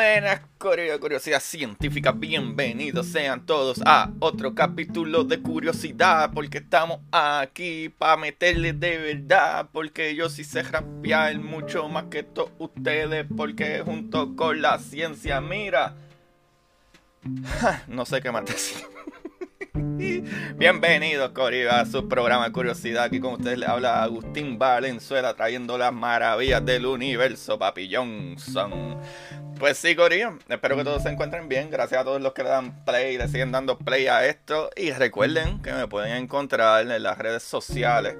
Buenas curiosidad científica, bienvenidos sean todos a otro capítulo de curiosidad porque estamos aquí para meterle de verdad porque yo sí sé rapear mucho más que todos ustedes porque junto con la ciencia mira. No sé qué más decir Bienvenidos, Corillo, a su programa Curiosidad. Aquí con ustedes le habla Agustín Valenzuela trayendo las maravillas del universo, Papi Johnson. Pues sí, Corillo, espero que todos se encuentren bien. Gracias a todos los que le dan play, le siguen dando play a esto. Y recuerden que me pueden encontrar en las redes sociales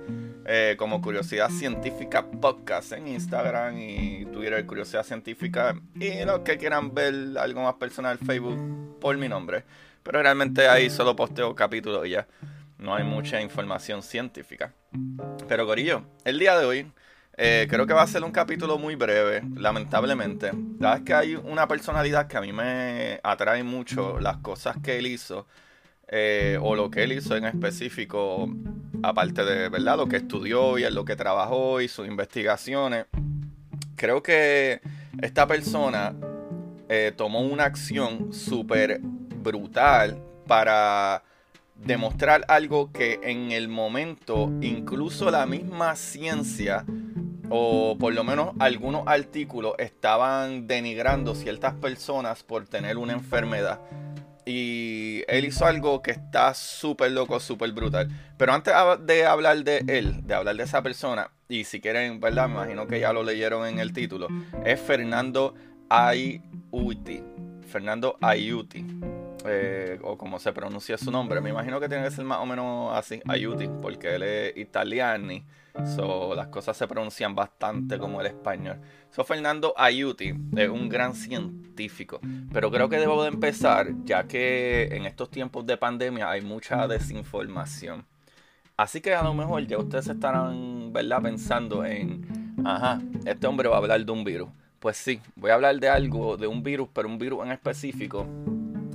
eh, como Curiosidad Científica Podcast en Instagram y Twitter, Curiosidad Científica. Y los que quieran ver algo más personal, Facebook, por mi nombre. Pero realmente ahí solo posteo capítulos y ya. No hay mucha información científica. Pero Corillo, el día de hoy eh, creo que va a ser un capítulo muy breve, lamentablemente. La es que hay una personalidad que a mí me atrae mucho las cosas que él hizo. Eh, o lo que él hizo en específico, aparte de verdad lo que estudió y en lo que trabajó y sus investigaciones. Creo que esta persona eh, tomó una acción súper brutal para demostrar algo que en el momento incluso la misma ciencia o por lo menos algunos artículos estaban denigrando ciertas personas por tener una enfermedad. Y él hizo algo que está súper loco, súper brutal. Pero antes de hablar de él, de hablar de esa persona, y si quieren, ¿verdad? Me imagino que ya lo leyeron en el título, es Fernando Ayuti. Fernando Ayuti. Eh, o como se pronuncia su nombre. Me imagino que tiene que ser más o menos así, Ayuti, porque él es italiano. So, las cosas se pronuncian bastante como el español. So, Fernando Ayuti es un gran científico. Pero creo que debo de empezar, ya que en estos tiempos de pandemia hay mucha desinformación. Así que a lo mejor ya ustedes estarán, ¿verdad? Pensando en, ajá, este hombre va a hablar de un virus. Pues sí, voy a hablar de algo, de un virus, pero un virus en específico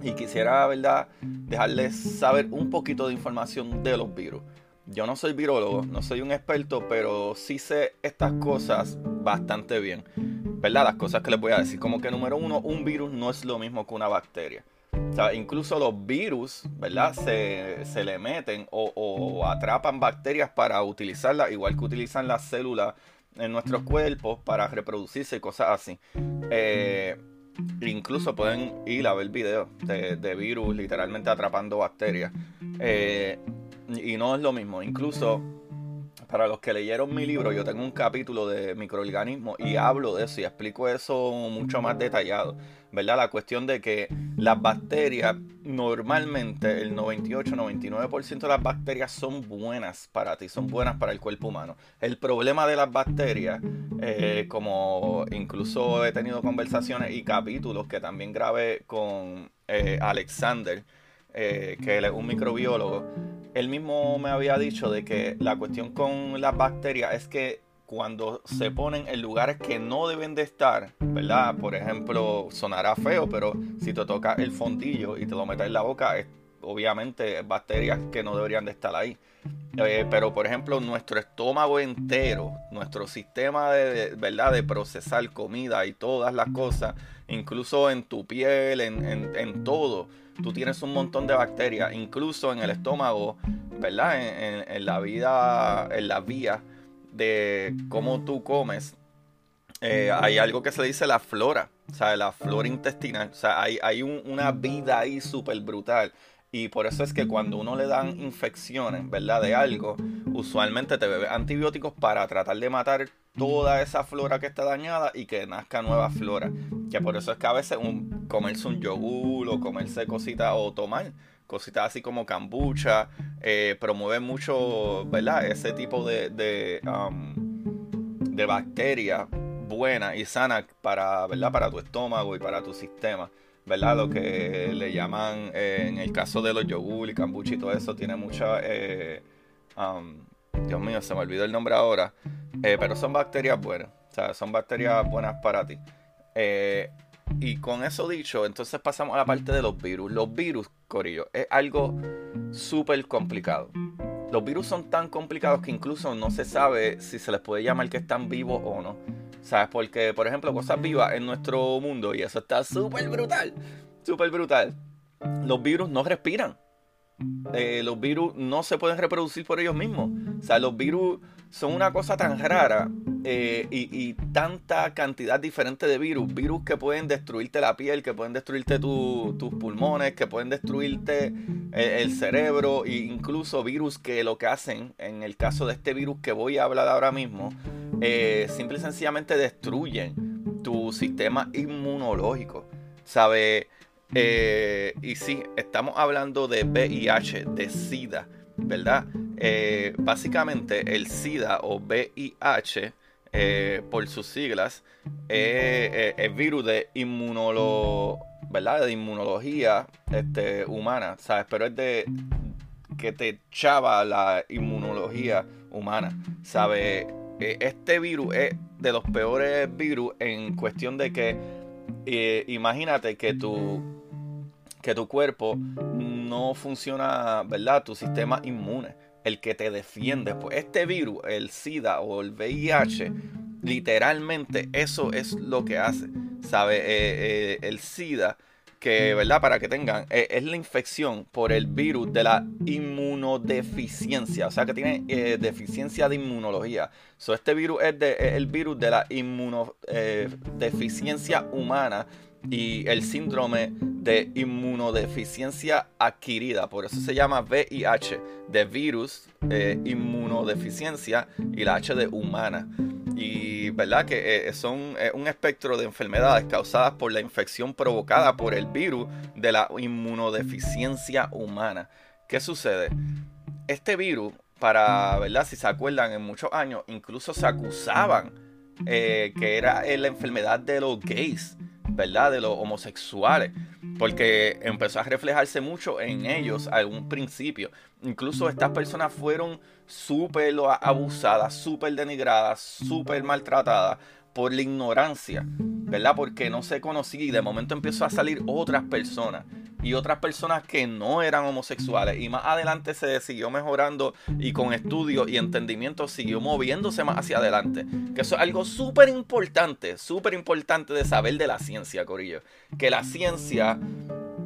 y quisiera, ¿verdad?, dejarles saber un poquito de información de los virus. Yo no soy virólogo, no soy un experto, pero sí sé estas cosas bastante bien. ¿Verdad? Las cosas que les voy a decir. Como que número uno, un virus no es lo mismo que una bacteria. O sea, incluso los virus, ¿verdad? Se, se le meten o, o, atrapan bacterias para utilizarlas, igual que utilizan las células en nuestros cuerpos para reproducirse y cosas así. Eh, Incluso pueden ir a ver videos de, virus literalmente atrapando bacterias. Eh, y no es lo mismo. Incluso para los que leyeron mi libro, yo tengo un capítulo de microorganismos y hablo de eso y explico eso mucho más detallado. ¿Verdad? La cuestión de que las bacterias, normalmente el 98-99% de las bacterias son buenas para ti, son buenas para el cuerpo humano. El problema de las bacterias, eh, como incluso he tenido conversaciones y capítulos que también grabé con eh, Alexander, eh, que él es un microbiólogo, él mismo me había dicho de que la cuestión con las bacterias es que cuando se ponen en lugares que no deben de estar, ¿verdad? Por ejemplo, sonará feo, pero si te toca el fondillo y te lo metes en la boca, es obviamente bacterias que no deberían de estar ahí. Eh, pero por ejemplo, nuestro estómago entero, nuestro sistema de, ¿verdad? de procesar comida y todas las cosas, incluso en tu piel, en, en todo, tú tienes un montón de bacterias, incluso en el estómago, ¿verdad? En, la vida, en la vía de cómo tú comes, eh, hay algo que se dice la flora, o sea, la flora intestinal, o sea, hay, hay una vida ahí súper brutal. Y por eso es que cuando uno le dan infecciones, ¿verdad? De algo, usualmente te bebe antibióticos para tratar de matar toda esa flora que está dañada y que nazca nueva flora. Que por eso es que a veces un, comerse un yogur o comerse cositas o tomar cositas así como kombucha eh, promueve mucho, ¿verdad? Ese tipo de, de, um, bacterias buenas y sanas para, ¿verdad? Para tu estómago y para tu sistema. ¿Verdad? Lo que le llaman, eh, en el caso de los yogur y kombucha y todo eso, tiene mucha... Eh, um, Dios mío, se me olvidó el nombre ahora. Eh, pero son bacterias buenas. O sea, son bacterias buenas para ti. y con eso dicho, entonces pasamos a la parte de los virus. Los virus, Corillo, es algo súper complicado. Los virus son tan complicados que incluso no se sabe si se les puede llamar que están vivos o no. ¿Sabes? Porque, por ejemplo, cosas vivas en nuestro mundo, y eso está súper brutal, súper brutal. Los virus no respiran. Eh, los virus no se pueden reproducir por ellos mismos. O sea, los virus son una cosa tan rara eh, y, tanta cantidad diferente de virus. Virus que pueden destruirte la piel, que pueden destruirte tus pulmones, que pueden destruirte eh, el cerebro, e incluso virus que lo que hacen, en el caso de este virus que voy a hablar ahora mismo, eh, simple y sencillamente destruyen tu sistema inmunológico. ¿Sabe? y sí, estamos hablando de VIH, de SIDA, ¿verdad? Básicamente el SIDA o VIH eh, por sus siglas, es el virus de inmunología este, humana, ¿sabes? Pero es de que te echaba la inmunología humana, ¿sabes? Eh, este virus es de los peores virus en cuestión de que eh, imagínate que tu que tu cuerpo no funciona, ¿verdad? Tu sistema inmune el que te defiende. Pues este virus, el SIDA o el VIH, literalmente eso es lo que hace. ¿Sabe? Eh, eh, el SIDA, que, ¿verdad? Para que tengan, eh, es la infección por el virus de la inmunodeficiencia. O sea, que tiene deficiencia de inmunología. So, este virus es, de, es el virus de la inmunodeficiencia humana y el síndrome de inmunodeficiencia adquirida. Por eso se llama VIH, de virus, eh, inmunodeficiencia y la H de humana. Y verdad que eh, son eh, un espectro de enfermedades causadas por la infección provocada por el virus de la inmunodeficiencia humana. ¿Qué sucede? Este virus, para, ¿verdad? Si se acuerdan, en muchos años incluso se acusaban que era la enfermedad de los gays ¿verdad? De los homosexuales, porque empezó a reflejarse mucho en ellos a algún principio. Incluso estas personas fueron súper abusadas, súper denigradas, súper maltratadas por la ignorancia, ¿verdad? Porque no se conocía y de momento empezó a salir otras personas y otras personas que no eran homosexuales y más adelante se siguió mejorando y con estudios y entendimiento siguió moviéndose más hacia adelante. Que eso es algo súper importante, súper importante de saber de la ciencia, Corillo. Que la ciencia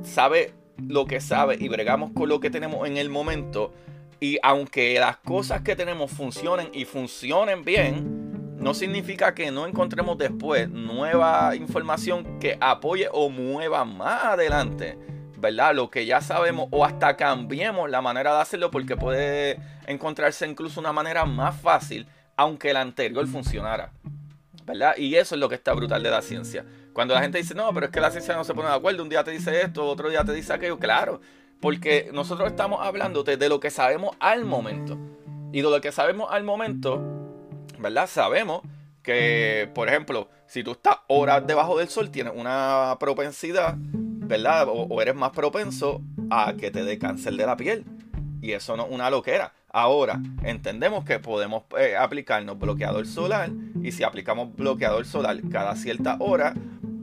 sabe lo que sabe y bregamos con lo que tenemos en el momento y aunque las cosas que tenemos funcionen y funcionen bien, no significa que no encontremos después nueva información que apoye o mueva más adelante, ¿verdad? Lo que ya sabemos o hasta cambiemos la manera de hacerlo porque puede encontrarse incluso una manera más fácil, aunque la anterior funcionara, ¿verdad? Y eso es lo que está brutal de la ciencia. Cuando la gente dice, no, pero es que la ciencia no se pone de acuerdo, un día te dice esto, otro día te dice aquello, claro, porque nosotros estamos hablando de lo que sabemos al momento. Y de lo que sabemos al momento, ¿verdad? Sabemos que, por ejemplo, si tú estás horas debajo del sol, tienes una propensidad, ¿verdad? O, eres más propenso a que te dé cáncer de la piel. Y eso no es una loquera. Ahora, entendemos que podemos eh, aplicarnos bloqueador solar y si aplicamos bloqueador solar cada cierta hora,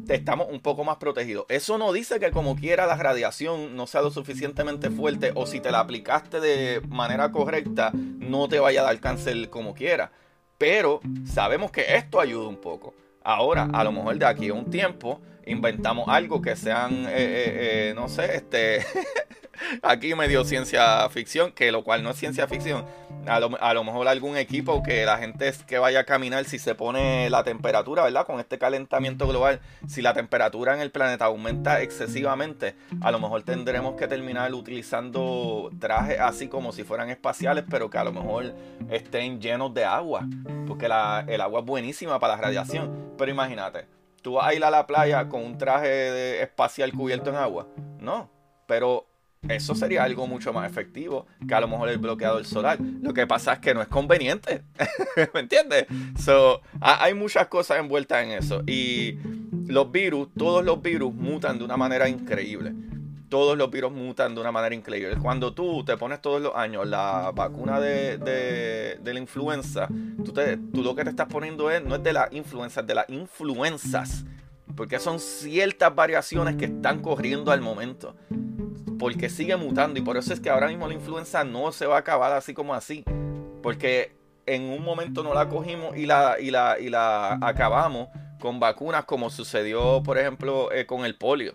estamos un poco más protegidos. Eso no dice que como quiera la radiación no sea lo suficientemente fuerte o si te la aplicaste de manera correcta no te vaya a dar cáncer como quiera. Pero sabemos que esto ayuda un poco. Ahora, a lo mejor de aquí a un tiempo, inventamos algo que sean, eh, eh, eh, no sé, este, aquí medio ciencia ficción, que lo cual no es ciencia ficción. A lo, a lo, mejor algún equipo que la gente que vaya a caminar, si se pone la temperatura, ¿verdad? Con este calentamiento global, si la temperatura en el planeta aumenta excesivamente, a lo mejor tendremos que terminar utilizando trajes así como si fueran espaciales, pero que a lo mejor estén llenos de agua, porque la, el agua es buenísima para la radiación. Pero imagínate, tú vas a ir a la playa con un traje espacial cubierto en agua. No, pero eso sería algo mucho más efectivo que a lo mejor el bloqueador solar. Lo que pasa es que no es conveniente. ¿Me entiendes? So, hay muchas cosas envueltas en eso. Y los virus, todos los virus mutan de una manera increíble. Todos los virus mutan de una manera increíble. Cuando tú te pones todos los años la vacuna de, de, la influenza, tú, te, tú, lo que te estás poniendo es, no es de la influenza, es de las influencias. Porque son ciertas variaciones que están corriendo al momento porque sigue mutando y por eso es que ahora mismo la influenza no se va a acabar así como así, porque en un momento no la cogimos y la, y la, y la acabamos con vacunas como sucedió por ejemplo eh, con el polio.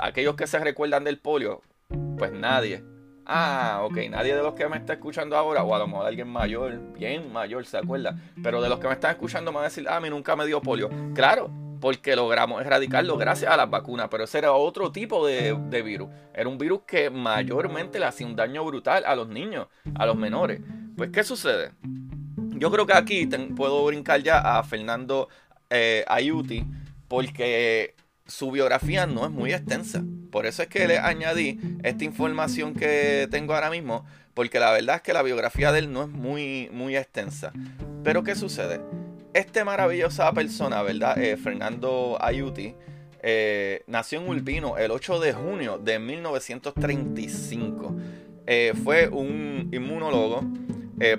Aquellos que se recuerdan del polio, pues nadie. Ah, ok, nadie de los que me está escuchando ahora, o a lo mejor alguien mayor, bien mayor, se acuerda. Pero de los que me están escuchando me van a decir, ah, a mí nunca me dio polio. Claro, porque logramos erradicarlo gracias a las vacunas, pero ese era otro tipo de, virus. Era un virus que mayormente le hacía un daño brutal a los niños, a los menores. Pues, ¿qué sucede? Yo creo que aquí puedo brincar ya a Fernando eh, Ayuti, porque su biografía no es muy extensa. Por eso es que le añadí esta información que tengo ahora mismo, porque la verdad es que la biografía de él no es muy, muy extensa. Pero ¿qué sucede? este maravillosa persona, ¿verdad? Eh, Fernando Ayuti, eh, nació en Urbino el 8 de junio de 1935. Eh, fue un inmunólogo,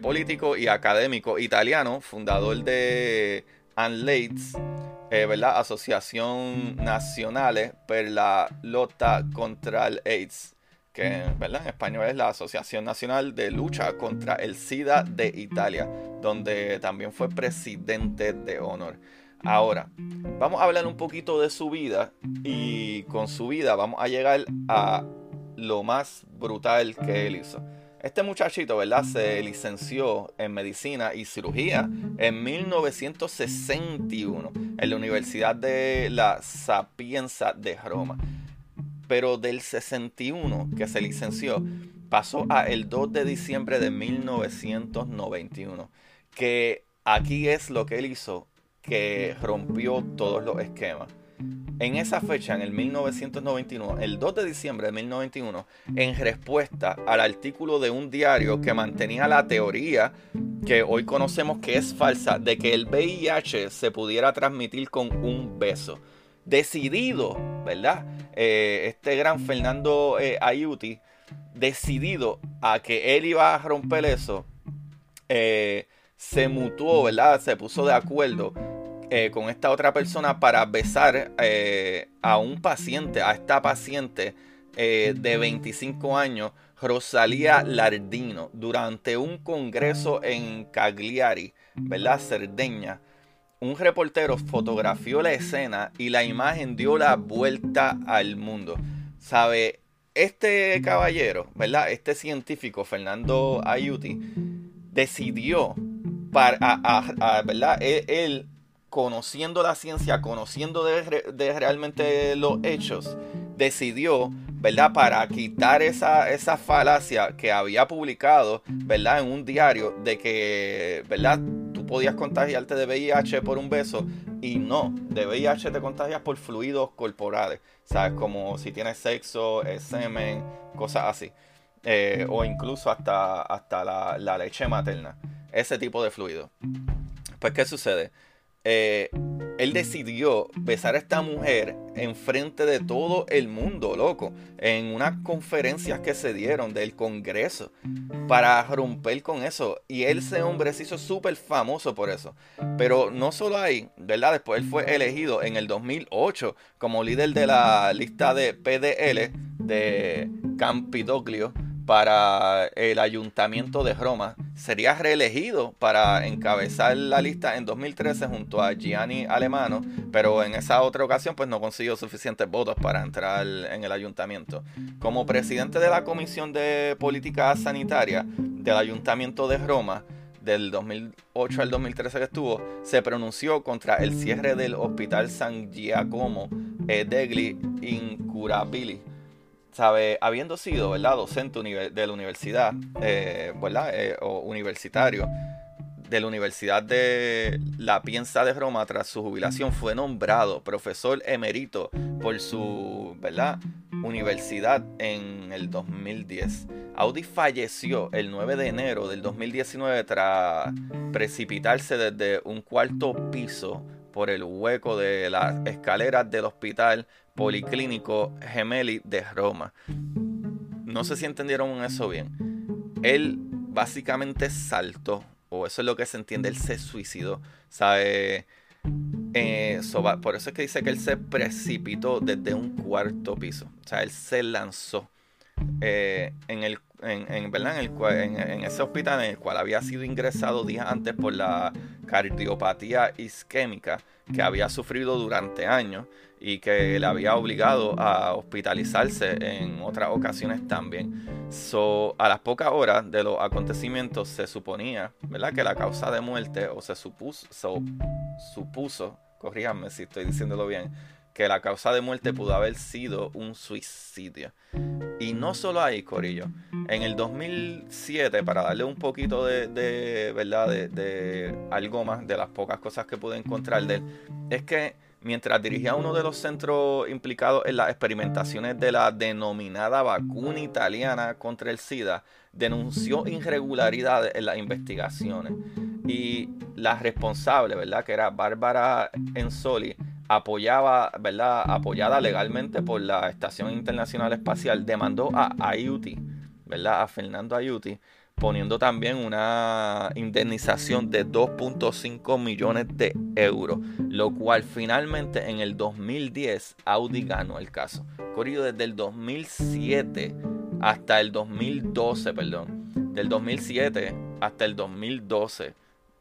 político y académico italiano, fundador de ANLAIDS, ¿verdad? Asociación Nacional per la Lotta contra el AIDS que en español es la Asociación Nacional de Lucha contra el SIDA de Italia, donde también fue presidente de honor. Ahora, vamos a hablar un poquito de su vida y con su vida vamos a llegar a lo más brutal que él hizo. Este muchachito, ¿verdad? Se licenció en medicina y cirugía en 1961 en la Universidad de la Sapienza de Roma pero del 61 que se licenció pasó a el 2 de diciembre de 1991, que aquí es lo que él hizo, que rompió todos los esquemas. En esa fecha, en el 1991, el 2 de diciembre de 1991, en respuesta al artículo de un diario que mantenía la teoría que hoy conocemos que es falsa, de que el VIH se pudiera transmitir con un beso decidido, ¿verdad? Eh, este gran Fernando eh, Ayuti, decidido a que él iba a romper eso, eh, se mutuó, ¿verdad? Se puso de acuerdo con esta otra persona para besar a un paciente, a esta paciente de 25 años, Rosalía Lardino, durante un congreso en Cagliari, ¿verdad? Cerdeña un reportero fotografió la escena y la imagen dio la vuelta al mundo. ¿Sabe? Este caballero, ¿verdad? Este científico, Fernando Ayuti, decidió, para, ¿verdad? Él, conociendo la ciencia, conociendo realmente los hechos, decidió, ¿verdad? Para quitar esa, esa falacia que había publicado, ¿verdad? En un diario de que, ¿verdad? podías contagiarte de VIH por un beso y no, de VIH te contagias por fluidos corporales, ¿sabes? Como si tienes sexo, semen, cosas así. Eh, o incluso hasta, hasta la, la leche materna, ese tipo de fluido. Pues, ¿qué sucede? Eh, él decidió besar a esta mujer en frente de todo el mundo, loco, en unas conferencias que se dieron del Congreso para romper con eso. Y él, ese hombre, se hizo súper famoso por eso. Pero no solo ahí, ¿verdad? Después él fue elegido en el 2008 como líder de la lista de PDL de Campidoglio para el ayuntamiento de Roma. Sería reelegido para encabezar la lista en 2013 junto a Gianni Alemano, pero en esa otra ocasión pues no consiguió suficientes votos para entrar en el ayuntamiento. Como presidente de la Comisión de Política Sanitaria del Ayuntamiento de Roma, del 2008 al 2013 que estuvo, se pronunció contra el cierre del Hospital San Giacomo degli Incurabili habiendo sido, ¿verdad? Docente de la universidad, eh, ¿verdad? Eh, o universitario de la Universidad de La Piensa de Roma tras su jubilación fue nombrado profesor emérito por su, ¿verdad? Universidad en el 2010. Audi falleció el 9 de enero del 2019 tras precipitarse desde un cuarto piso por el hueco de las escaleras del hospital policlínico Gemelli de Roma. No sé si entendieron eso bien. Él básicamente saltó, o eso es lo que se entiende, él se suicidó. ¿Sabe? Eh, por eso es que dice que él se precipitó desde un cuarto piso. O sea, él se lanzó eh, en el en, ¿verdad? En, en, ese hospital en el cual había sido ingresado días antes por la cardiopatía isquémica que había sufrido durante años y que le había obligado a hospitalizarse en otras ocasiones también. So, a las pocas horas de los acontecimientos se suponía ¿verdad? que la causa de muerte, o se supuso, supuso, corríjanme si estoy diciéndolo bien, que la causa de muerte pudo haber sido un suicidio. Y no solo ahí, Corillo. En el 2007, para darle un poquito de, verdad, de, de, algo más de las pocas cosas que pude encontrar de él, es que mientras dirigía uno de los centros implicados en las experimentaciones de la denominada vacuna italiana contra el SIDA, denunció irregularidades en las investigaciones. Y la responsable, ¿verdad? Que era Bárbara Enzoli, apoyaba, ¿verdad? apoyada legalmente por la Estación Internacional Espacial, demandó a Ayuti, ¿verdad? a Fernando Ayuti, poniendo también una indemnización de 2.5 millones de euros, lo cual finalmente en el 2010 Audi ganó el caso. Corrido desde el 2007 hasta el 2012, perdón, del 2007 hasta el 2012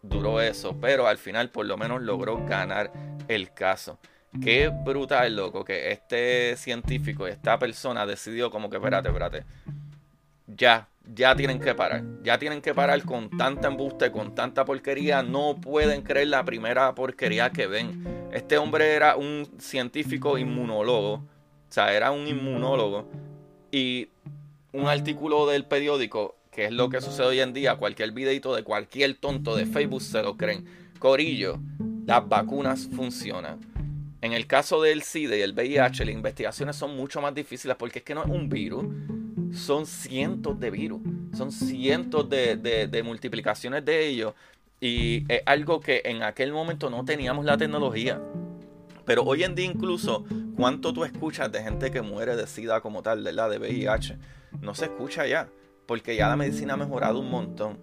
duró eso, pero al final por lo menos logró ganar el caso. Qué brutal, loco, que este científico, esta persona decidió como que, espérate, espérate, ya, ya tienen que parar, ya tienen que parar con tanta embuste, con tanta porquería, no pueden creer la primera porquería que ven. Este hombre era un científico inmunólogo, o sea, era un inmunólogo y un artículo del periódico, que es lo que sucede hoy en día, cualquier videito de cualquier tonto de Facebook se lo creen. Corillo, las vacunas funcionan. En el caso del SIDA y el VIH, las investigaciones son mucho más difíciles porque es que no es un virus, son cientos de virus, son cientos de, multiplicaciones de ellos y es algo que en aquel momento no teníamos la tecnología. Pero hoy en día incluso, ¿cuánto tú escuchas de gente que muere de SIDA como tal, de la de VIH? No se escucha ya, porque ya la medicina ha mejorado un montón.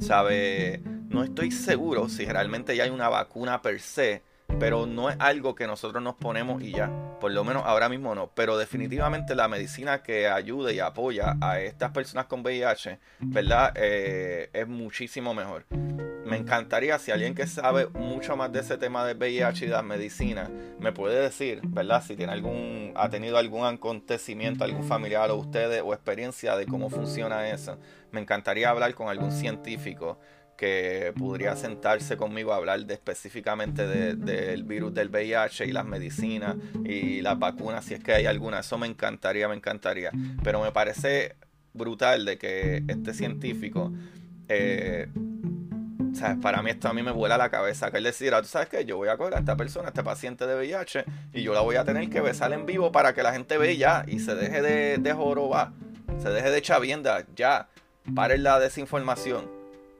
¿Sabe? No estoy seguro si realmente ya hay una vacuna per se, pero no es algo que nosotros nos ponemos y ya. Por lo menos ahora mismo no. Pero definitivamente la medicina que ayude y apoya a estas personas con VIH, ¿verdad? Eh, es muchísimo mejor. Me encantaría si alguien que sabe mucho más de ese tema de VIH y de la medicina me puede decir, ¿verdad? Si tiene algún, ha tenido algún acontecimiento, algún familiar o ustedes o experiencia de cómo funciona eso. Me encantaría hablar con algún científico que podría sentarse conmigo a hablar de, específicamente del virus del VIH y las medicinas y las vacunas, si es que hay alguna. Eso me encantaría, me encantaría. Pero me parece brutal de que este científico, eh, ¿sabes? para mí esto a mí me vuela la cabeza, que él decida, tú sabes que yo voy a coger a esta persona, a este paciente de VIH, y yo la voy a tener que besar en vivo para que la gente vea ya y se deje de, de jorobar, se deje de chavienda, ya, paren la desinformación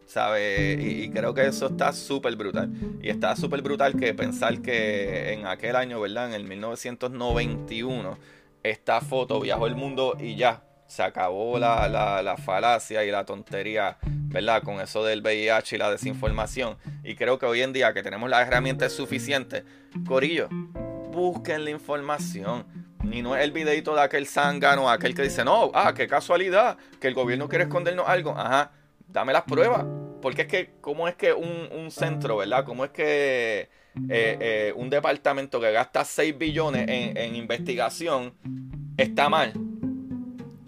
¿sabe? Y, creo que eso está súper brutal. Y está súper brutal que pensar que en aquel año, ¿verdad? En el 1991, esta foto viajó el mundo y ya. Se acabó la, la, falacia y la tontería, ¿verdad? Con eso del VIH y la desinformación. Y creo que hoy en día que tenemos las herramientas suficientes, Corillo, busquen la información Y no es el videito de aquel zángano, aquel que dice, no, ah, qué casualidad, que el gobierno quiere escondernos algo. Ajá, dame las pruebas. Porque es que, ¿cómo es que un, centro, ¿verdad? ¿Cómo es que eh, eh, un departamento que gasta 6 billones en, investigación está mal?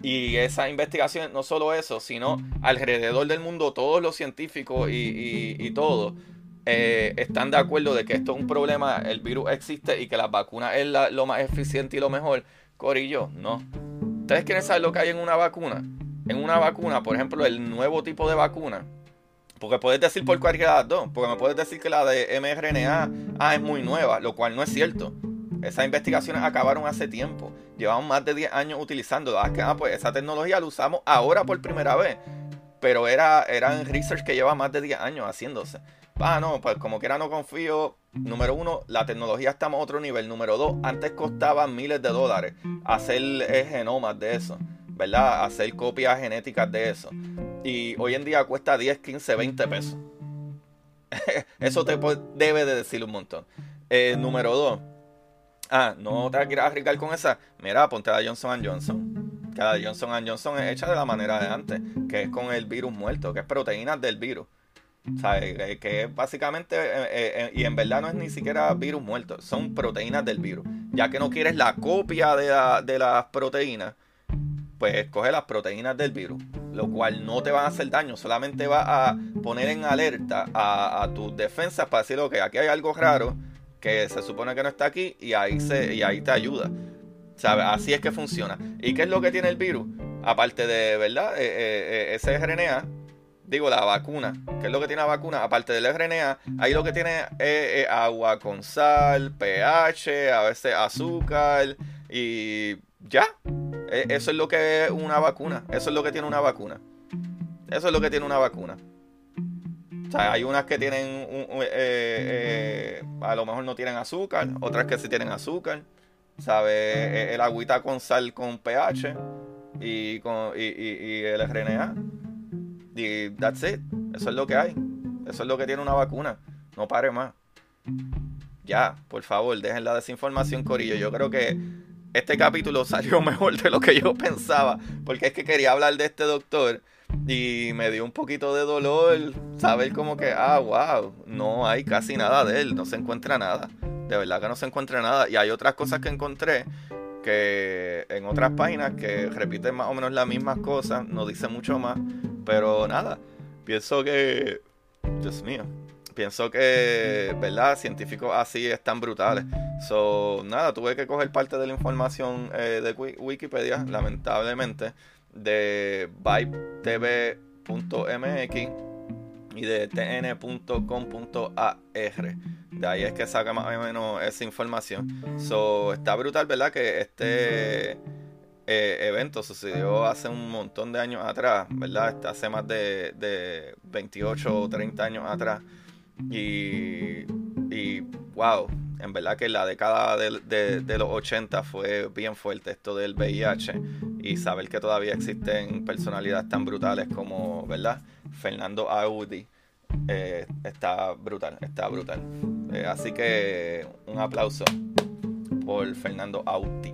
Y esa investigación, no solo eso, sino alrededor del mundo, todos los científicos y, y, todo eh, están de acuerdo de que esto es un problema, el virus existe y que las vacunas es lo más eficiente y lo mejor. Corillo, no. ¿Ustedes quieren saber lo que hay en una vacuna? En una vacuna, por ejemplo, el nuevo tipo de vacuna, porque puedes decir por cualquiera de las dos. Porque me puedes decir que la de mRNA ah, es muy nueva, lo cual no es cierto. Esas investigaciones acabaron hace tiempo. Llevamos más de 10 años utilizándola. Ah, pues esa tecnología la usamos ahora por primera vez. Pero era, un research que lleva más de 10 años haciéndose. Ah, no, pues como quiera no confío. Número uno, la tecnología está a otro nivel. Número dos, antes costaba miles de dólares hacer eh, genomas de eso. ¿Verdad? Hacer copias genéticas de eso. Y hoy en día cuesta 10, 15, 20 pesos. Eso te debe de decir un montón. Eh, número 2. Ah, no te quieras arriesgar con esa. Mira, ponte la Johnson Johnson. Que la Johnson Johnson es hecha de la manera de antes, que es con el virus muerto, que es proteínas del virus. O sea, eh, que es básicamente, eh, y en verdad no es ni siquiera virus muerto, son proteínas del virus. Ya que no quieres la copia de las proteínas, pues escoge las proteínas del virus, lo cual no te va a hacer daño, solamente va a poner en alerta a, tus defensas para decir, ok, aquí hay algo raro que se supone que no está aquí y ahí, se, y ahí te ayuda. ¿Sabes? Así es que funciona. ¿Y qué es lo que tiene el virus? Aparte de, ¿verdad? Eh, eh, eh, ese RNA, digo, la vacuna. ¿Qué es lo que tiene la vacuna? Aparte del RNA, ahí lo que tiene es agua con sal, pH, a veces azúcar y ya. E, eso es lo que es una vacuna. Eso es lo que tiene una vacuna. Eso es lo que tiene una vacuna. O sea, hay unas que tienen, eh, eh, a lo mejor no tienen azúcar, otras que sí tienen azúcar. ¿Sabes? E, el agüita con sal con pH y, con, y, y, el RNA. Y that's it. Eso es lo que hay. Eso es lo que tiene una vacuna. No pare más. Ya, por favor, dejen la desinformación, Corillo. Yo creo que este capítulo salió mejor de lo que yo pensaba, porque es que quería hablar de este doctor y me dio un poquito de dolor saber como que, ah, wow, no hay casi nada de él, no se encuentra nada, de verdad que no se encuentra nada. Y hay otras cosas que encontré que en otras páginas que repiten más o menos las mismas cosas, no dice mucho más, pero nada, pienso que, Dios mío, pienso que, ¿verdad? Científicos así están brutales. So, nada, tuve que coger parte de la información eh, de Wikipedia, lamentablemente, de vibetv.mx y de tn.com.ar. De ahí es que saca más o menos esa información. So, está brutal, ¿verdad? Que este eh, evento sucedió hace un montón de años atrás, ¿verdad? Hace más de, de 28 o 30 años atrás. Y, y wow, en verdad que la década de, de, los 80 fue bien fuerte esto del VIH y saber que todavía existen personalidades tan brutales como, ¿verdad? Fernando Audi. Eh, está brutal, está brutal. Eh, así que un aplauso por Fernando Audi.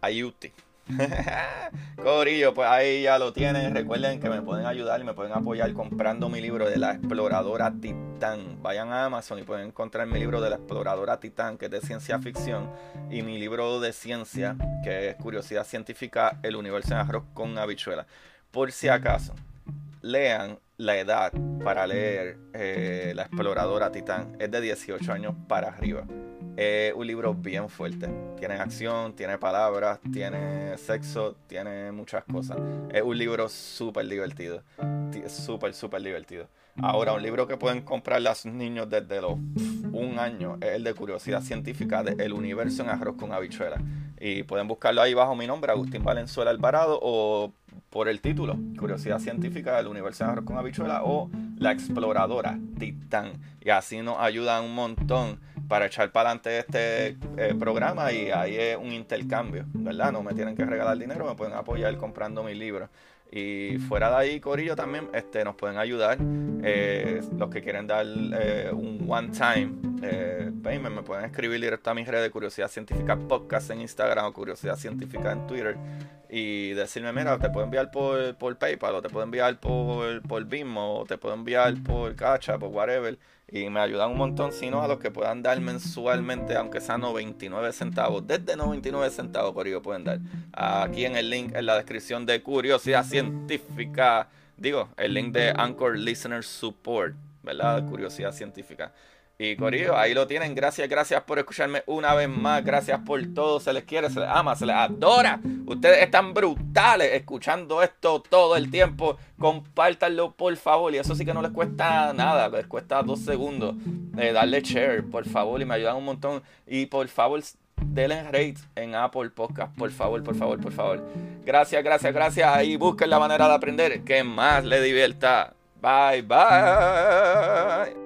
Ayuti. Corillo, pues ahí ya lo tienen. Recuerden que me pueden ayudar y me pueden apoyar comprando mi libro de la exploradora Titán. Vayan a Amazon y pueden encontrar mi libro de la exploradora Titán, que es de ciencia ficción, y mi libro de ciencia, que es curiosidad científica, el universo en arroz con habichuela. Por si acaso, lean la edad para leer eh, La exploradora Titán. Es de 18 años para arriba. Es un libro bien fuerte. Tiene acción, tiene palabras, tiene sexo, tiene muchas cosas. Es un libro súper divertido. Súper, súper divertido. Ahora, un libro que pueden comprar los niños desde los un año es el de Curiosidad Científica de El Universo en Arroz con Habichuela. Y pueden buscarlo ahí bajo mi nombre, Agustín Valenzuela Alvarado, o por el título, Curiosidad Científica del Universo en Arroz con Habichuela, o La Exploradora Titán. Y así nos ayudan un montón para echar para adelante este eh, programa y ahí es un intercambio, ¿verdad? No me tienen que regalar dinero, me pueden apoyar comprando mi libro. Y fuera de ahí, Corillo, también este, nos pueden ayudar. Eh, los que quieren dar eh, un one time eh, payment me pueden escribir directo a mi red de Curiosidad Científica Podcast en Instagram o Curiosidad Científica en Twitter y decirme, mira, te puedo enviar por, por PayPal o te puedo enviar por, por Bimo o te puedo enviar por Cacha, por whatever. Y me ayudan un montón, si no, a los que puedan dar mensualmente, aunque sea 99 centavos. Desde 99 centavos, por ello pueden dar. Aquí en el link en la descripción de Curiosidad Científica. Digo, el link de Anchor Listener Support, ¿verdad? Curiosidad Científica. Y Corillo, ahí lo tienen. Gracias, gracias por escucharme una vez más. Gracias por todo. Se les quiere, se les ama, se les adora. Ustedes están brutales escuchando esto todo el tiempo. Compártanlo, por favor. Y eso sí que no les cuesta nada. Les cuesta dos segundos. Eh, darle share, por favor. Y me ayudan un montón. Y por favor, denle rate en Apple Podcast. Por favor, por favor, por favor. Gracias, gracias, gracias. Ahí busquen la manera de aprender que más les divierta. Bye, bye.